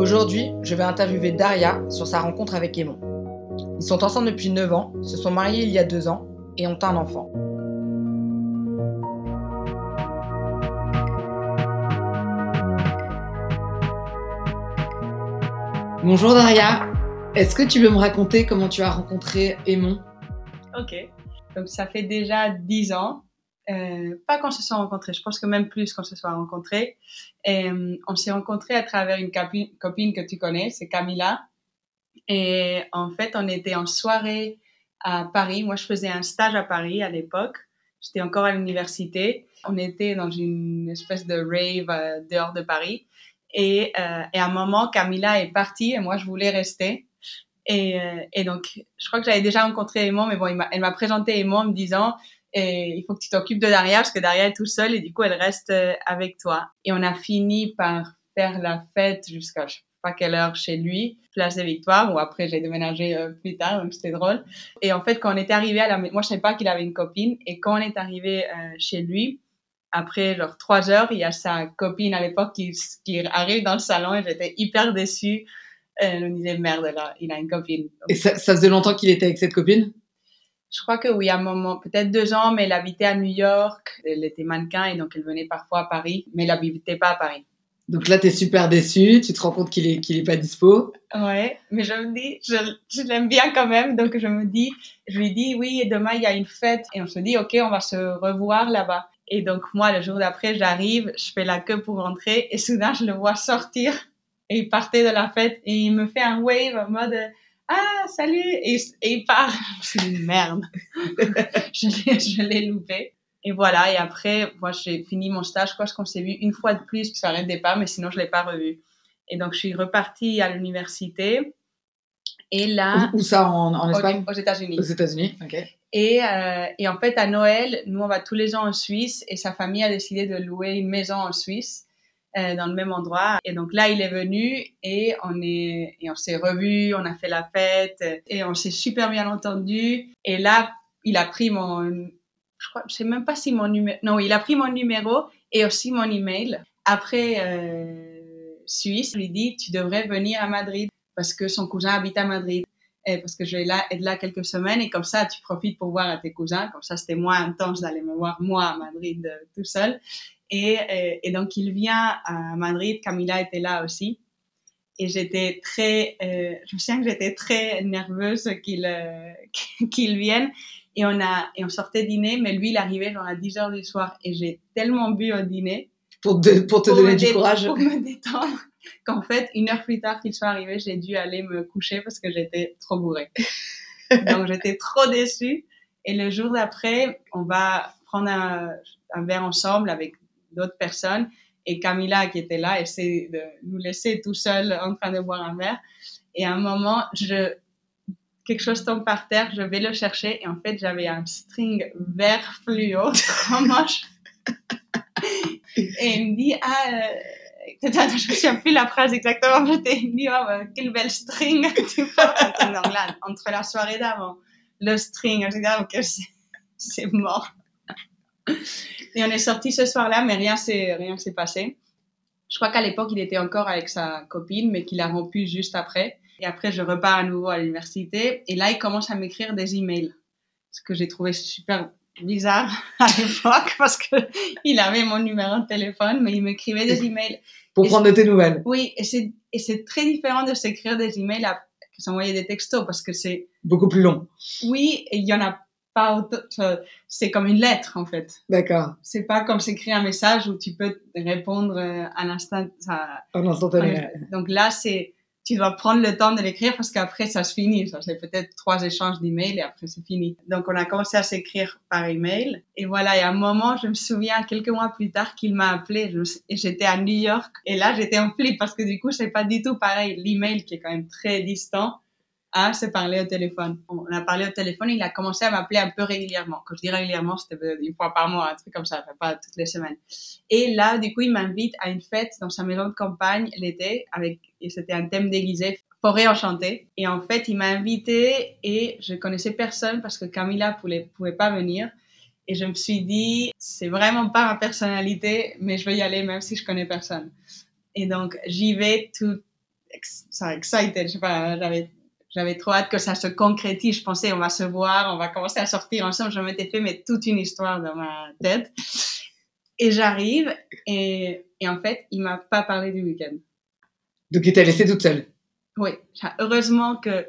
Aujourd'hui, je vais interviewer Daria sur sa rencontre avec Aimon. Ils sont ensemble depuis 9 ans, se sont mariés il y a 2 ans et ont un enfant. Bonjour Daria, est-ce que tu veux me raconter comment tu as rencontré Aimon? Ok, donc ça fait déjà 10 ans euh, pas quand se soit rencontrés, je pense que même plus quand se soit rencontrés. Euh, on s'est rencontrés à travers une copine, que tu connais, c'est Camilla. Et en fait, on était en soirée à Paris. Moi, je faisais un stage à Paris à l'époque. J'étais encore à l'université. On était dans une espèce de rave euh, dehors de Paris. Et, et, à un moment, Camilla est partie et moi, je voulais rester. Et, et donc, je crois que j'avais déjà rencontré Aimon, mais bon, elle m'a présenté Aimon en me disant et il faut que tu t'occupes de Daria parce que Daria est tout seul et du coup elle reste euh, avec toi. Et on a fini par faire la fête jusqu'à je sais pas quelle heure chez lui, place des Victoires, ou après j'ai déménagé euh, plus tard, donc c'était drôle. Et en fait quand on est arrivé à la moi je savais pas qu'il avait une copine et quand on est arrivé euh, chez lui, après genre trois heures, il y a sa copine à l'époque qui, qui arrive dans le salon et j'étais hyper déçue. Elle me disait merde là, il a une copine. Et ça, ça faisait longtemps qu'il était avec cette copine? Je crois que oui, à un moment, peut-être deux ans, mais elle habitait à New York. Elle était mannequin et donc elle venait parfois à Paris, mais elle n'habitait pas à Paris. Donc là, tu es super déçu, tu te rends compte qu'il est, qu'il est pas dispo. Ouais, mais je me dis, je, je l'aime bien quand même, donc je me dis, je lui dis, oui, demain il y a une fête et on se dit, ok, on va se revoir là-bas. Et donc moi, le jour d'après, j'arrive, je fais la queue pour rentrer et soudain, je le vois sortir et il partait de la fête et il me fait un wave en mode, ah, salut, et, il part. Je suis merde. je l'ai loupé. Et voilà, et après, moi, j'ai fini mon stage. Je crois qu'on s'est vu une fois de plus sur un départ, mais sinon, je l'ai pas revu. Et donc, je suis repartie à l'université. Et là. Où, ça, en, Espagne Aux, États-Unis. Aux États-Unis, ok. Et, euh, et en fait, à Noël, nous, on va tous les ans en Suisse et sa famille a décidé de louer une maison en Suisse. Euh, dans le même endroit. Et donc là, il est venu et on est et on s'est revus, on a fait la fête et on s'est super bien entendu. Et là, il a pris mon, je crois, je sais même pas si mon numéro, non, il a pris mon numéro et aussi mon email. Après euh, Suisse, lui dit, tu devrais venir à Madrid parce que son cousin habite à Madrid. Et parce que je vais là, être là quelques semaines et comme ça, tu profites pour voir à tes cousins. Comme ça, c'était moins intense d'aller me voir moi à Madrid euh, tout seul. Et, euh, et, donc, il vient à Madrid. Camilla était là aussi. Et j'étais très, euh, je me souviens que j'étais très nerveuse qu'il euh, qu'il vienne. Et on a, et on sortait dîner, mais lui, il arrivait genre à 10 heures du soir. Et j'ai tellement bu au dîner. Pour, te, pour te donner du courage. Pour me détendre. Qu'en fait, une heure plus tard qu'il soit arrivé, j'ai dû aller me coucher parce que j'étais trop bourrée. Donc, j'étais trop déçue. Et le jour d'après, on va prendre un, un verre ensemble avec d'autres personnes. Et Camilla, qui était là, essaie de nous laisser tout seuls en train de boire un verre. Et à un moment, je, quelque chose tombe par terre, je vais le chercher. Et en fait, j'avais un string vert fluo en manche. et il me dit, ah, euh, je me souviens plus la phrase exactement, je t'ai dit, oh, bah, quelle belle string tu là, entre la soirée d'avant, le string, je dit, ah, ok, c'est mort. Et on est sorti ce soir-là, mais rien s'est rien s'est passé. Je crois qu'à l'époque, il était encore avec sa copine, mais qu'il a rompu juste après. Et après, je repars à nouveau à l'université. Et là, il commence à m'écrire des emails. Ce que j'ai trouvé super bizarre à l'époque parce que il avait mon numéro de téléphone, mais il m'écrivait des emails. Pour prendre de tes nouvelles. Oui, et c'est, et c'est très différent de s'écrire des emails à s'envoyer des textos parce que c'est beaucoup plus long. Oui, et il y en a pas c'est comme une lettre en fait. D'accord. C'est pas comme s'écrire un message où tu peux répondre euh, à l'instant. En instantané. Donc là, c'est tu dois prendre le temps de l'écrire parce qu'après ça se finit. Ça c'est peut-être trois échanges d'emails et après c'est fini. Donc on a commencé à s'écrire par email et voilà. Et à un moment, je me souviens quelques mois plus tard qu'il m'a appelé et j'étais à New York et là j'étais en flip parce que du coup c'est pas du tout pareil. L'email qui est quand même très distant à se parler au téléphone. On a parlé au téléphone, il a commencé à m'appeler un peu régulièrement. Quand je dis régulièrement, c'était une fois par mois, un truc comme ça, pas toutes les semaines. Et là, du coup, il m'invite à une fête dans sa maison de campagne l'été, avec, et c'était un thème déguisé, forêt enchantée. Et en fait, il m'a invité et je connaissais personne parce que Camilla pouvait, pouvait pas venir. Et je me suis dit, c'est vraiment pas ma personnalité, mais je vais y aller même si je connais personne. Et donc, j'y vais tout, so excited, je sais pas, j'avais, j'avais trop hâte que ça se concrétise. Je pensais, on va se voir, on va commencer à sortir ensemble. Je m'étais fait mais toute une histoire dans ma tête. Et j'arrive et, et en fait, il m'a pas parlé du week-end. Donc, il t'a laissé toute seule. Oui, heureusement que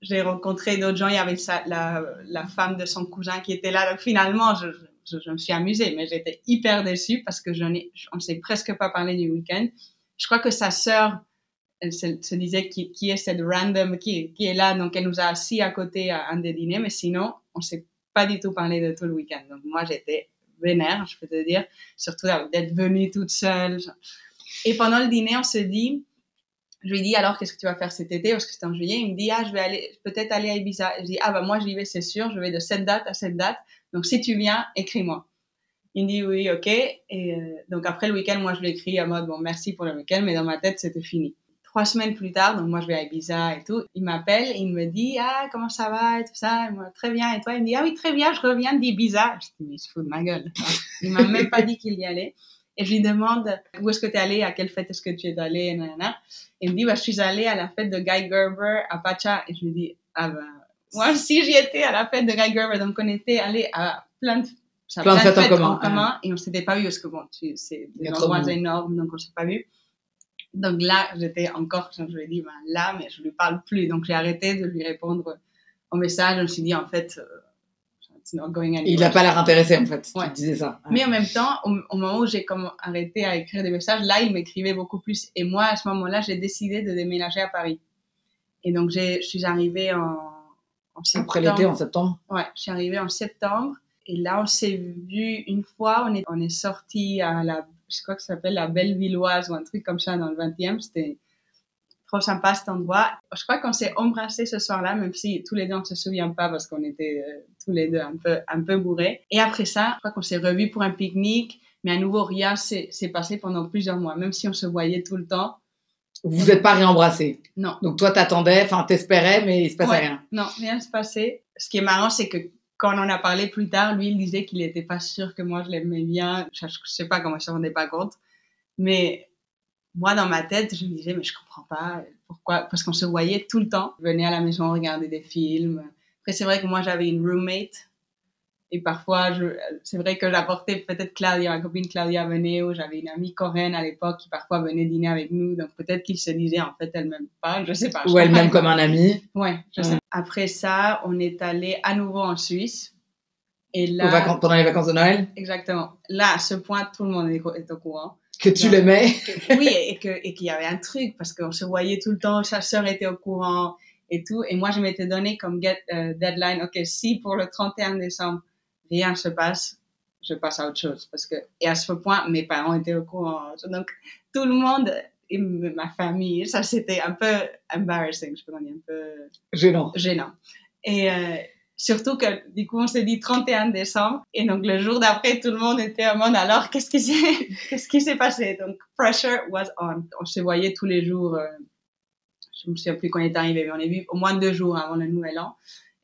j'ai rencontré d'autres gens. Il y avait sa- la, la femme de son cousin qui était là. Donc finalement, je, je, je me suis amusée, mais j'étais hyper déçue parce que je n'ai, on ne s'est presque pas parlé du week-end. Je crois que sa sœur, elle se, disait qui, qui est cette random qui, qui est là, donc elle nous a assis à côté à un des dîners, mais sinon, on ne s'est pas du tout parlé de tout le week-end. Donc moi, j'étais vénère, je peux te dire, surtout d'être venue toute seule. Et pendant le dîner, on se dit, je lui dis alors qu'est-ce que tu vas faire cet été? Parce que c'était en juillet. Il me dit ah je vais aller peut-être aller à Ibiza. Je dis ah bah moi j'y vais c'est sûr. Je vais de cette date à cette date. Donc si tu viens écris-moi. Il me dit oui ok. Et euh, donc après le week-end moi je lui écris à mode bon merci pour le week-end mais dans ma tête c'était fini. Trois semaines plus tard donc moi je vais à Ibiza et tout. Il m'appelle et il me dit ah comment ça va et tout ça. Et moi très bien et toi? Il me dit ah oui très bien je reviens d'Ibiza. Je dis mais il se fout de ma gueule. Il m'a même pas dit qu'il y allait. Et je lui demande où est-ce que tu es allé, à quelle fête est-ce que tu es allé. Et il me dit, bah, je suis allée à la fête de Guy Gerber à Pacha. Et je lui dis, ah ben, moi aussi j'y étais à la fête de Guy Gerber. Donc on était allés à plein de, ça, Plein de fêtes en commun, et on s'était pas vu parce que bon, tu- c'est des endroits énormes, donc on s'est pas vu. Donc là, j'étais encore, je lui ai dit, ben, là, mais je lui parle plus. Donc j'ai arrêté de lui répondre au message. Je me suis dit, en fait, euh, it's not going anywhere. Il n'a pas l'air intéressé, en fait. Ouais. Tu disais ça. Mais en même temps, au, au moment où j'ai comme arrêté à écrire des messages, là, il m'écrivait beaucoup plus. Et moi, à ce moment-là, j'ai décidé de déménager à Paris. Et donc, je suis arrivée en, en septembre. Après l'été, en septembre. Ouais, je suis arrivée en septembre. Et là, on s'est vu une fois. On est, on est sorti à la, je crois que ça s'appelle la Bellevilloise ou un truc comme ça dans le 20e. C'était trop sympa cet endroit. Je crois qu'on s'est embrassés ce soir-là, même si tous les deux on se souvient pas parce qu'on était euh, tous les deux un peu, un peu bourrés. Et après ça, je crois qu'on s'est revus pour un pique-nique. Mais à nouveau, rien s'est s'est passé pendant plusieurs mois, même si on se voyait tout le temps. Vous n'êtes pas réembrassés? Non. Donc, toi, t'attendais, enfin, t'espérais, mais il se passait Ouais. rien. Non, rien ne se passait. Ce qui est marrant, c'est que quand on a parlé plus tard, lui, il disait qu'il n'était pas sûr que moi, je l'aimais bien. Je ne sais pas comment il se rendait pas compte. Mais moi, dans ma tête, je me disais, mais je comprends pas pourquoi. Parce qu'on se voyait tout le temps. Je venais à la maison regarder des films. Après, c'est vrai que moi, j'avais une roommate. Et parfois, je- c'est vrai que j'apportais peut-être Claudia, ma copine Claudia venait, ou j'avais une amie coréenne à l'époque qui parfois venait dîner avec nous. Donc peut-être qu'il se disait, en fait, elle m'aime pas. Je sais pas. Ou elle pas. comme un ami. Ouais, je Ouais. sais. Après ça, on est allé à nouveau en Suisse. Et aux là, vacances- pendant les vacances de Noël? exactement. Là, à ce point, tout le monde est, au courant. Que tu l'aimais? Que- oui, et que et qu'il y avait un truc parce qu'on se voyait tout le temps. Sa sœur était au courant et tout. Et moi, je m'étais donné comme get, euh, deadline. Ok, si pour le 31 décembre rien se passe, je passe à autre chose parce que et à ce point, mes parents étaient au courant. Donc tout le monde. Et ma famille, ça c'était un peu embarrassing, je peux dire, un peu Gênant. gênant. Et euh, surtout que du coup, on s'est dit 31 décembre. Et donc, le jour d'après, tout le monde était en mode alors, qu'est-ce qui s'est, qu'est-ce qui s'est passé? Donc, pressure was on. On se voyait tous les jours. euh, je me souviens plus quand on est arrivé, mais on est vu au moins deux jours avant le nouvel an.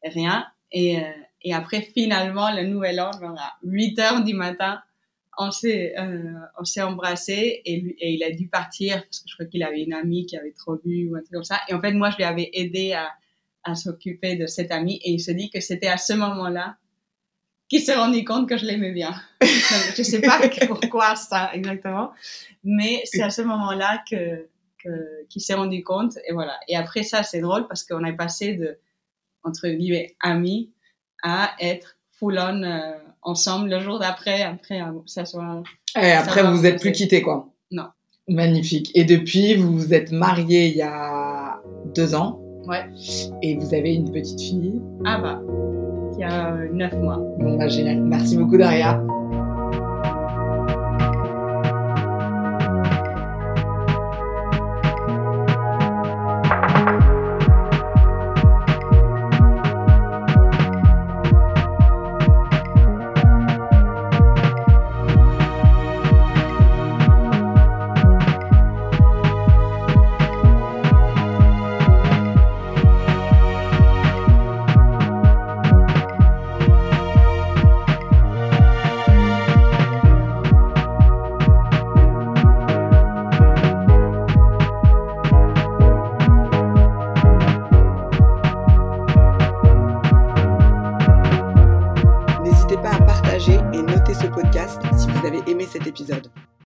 Et rien. Et, euh, et après, finalement, le nouvel an, à 8 heures du matin, on s'est, euh, on s'est embrassé et, lui- et il a dû partir parce que je crois qu'il avait une amie qui avait trop bu ou un truc comme ça. Et en fait, moi, je lui avais aidé à, à s'occuper de cette amie et il se dit que c'était à ce moment-là qu'il s'est rendu compte que je l'aimais bien. Je sais pas pourquoi ça exactement, mais c'est à ce moment-là que, que qu'il s'est rendu compte et voilà. Et après ça, c'est drôle parce qu'on est passé de entre guillemets amis à être full on euh, ensemble le jour d'après après euh, ça soit Et après, va, vous vous êtes plus quittés, quoi. Non. Magnifique. Et depuis, vous vous êtes mariés il y a deux ans. Ouais. Et vous avez une petite fille. ah bah il y a neuf mois. Bon, bah, génial. Merci beaucoup, Daria.